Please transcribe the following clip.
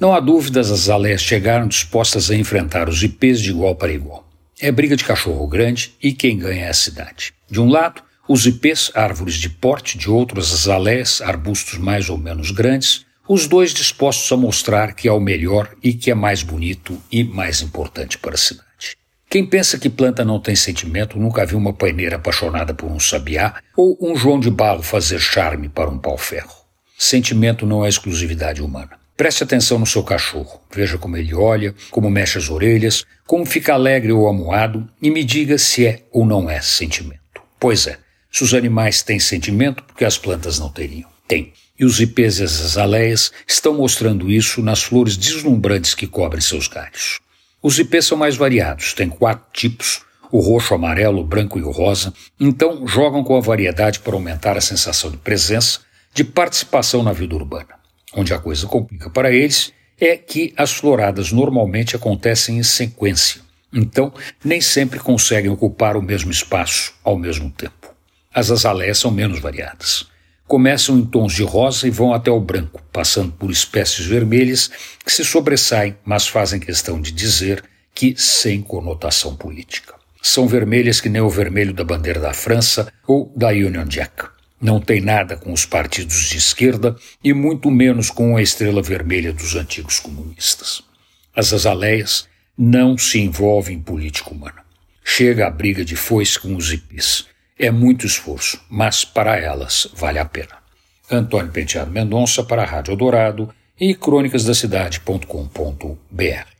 Não há dúvidas, as aléias chegaram dispostas a enfrentar os ipês de igual para igual. É briga de cachorro grande e quem ganha é a cidade. De um lado, os ipês, árvores de porte, de outros, as aléias, arbustos mais ou menos grandes, os dois dispostos a mostrar que é o melhor e que é mais bonito e mais importante para a cidade. Quem pensa que planta não tem sentimento nunca viu uma paineira apaixonada por um sabiá ou um João de Barro fazer charme para um pau-ferro. Sentimento não é exclusividade humana. Preste atenção no seu cachorro. Veja como ele olha, como mexe as orelhas, como fica alegre ou amuado e me diga se é ou não é sentimento. Pois é, se os animais têm sentimento, porque as plantas não teriam? Tem. E os ipês e as azaleias estão mostrando isso nas flores deslumbrantes que cobrem seus galhos. Os ipês são mais variados, tem quatro tipos, o roxo, o amarelo, o branco e o rosa, então jogam com a variedade para aumentar a sensação de presença, de participação na vida urbana. Onde a coisa complica para eles é que as floradas normalmente acontecem em sequência, então nem sempre conseguem ocupar o mesmo espaço ao mesmo tempo. As azaleias são menos variadas. Começam em tons de rosa e vão até o branco, passando por espécies vermelhas que se sobressaem, mas fazem questão de dizer que sem conotação política. São vermelhas que nem o vermelho da bandeira da França ou da Union Jack não tem nada com os partidos de esquerda e muito menos com a estrela vermelha dos antigos comunistas. As azaleias não se envolvem em política humana. Chega a briga de foice com os ipis. É muito esforço, mas para elas vale a pena. Antônio Penteado Mendonça para a Rádio Dourado e crônicasdacidade.com.br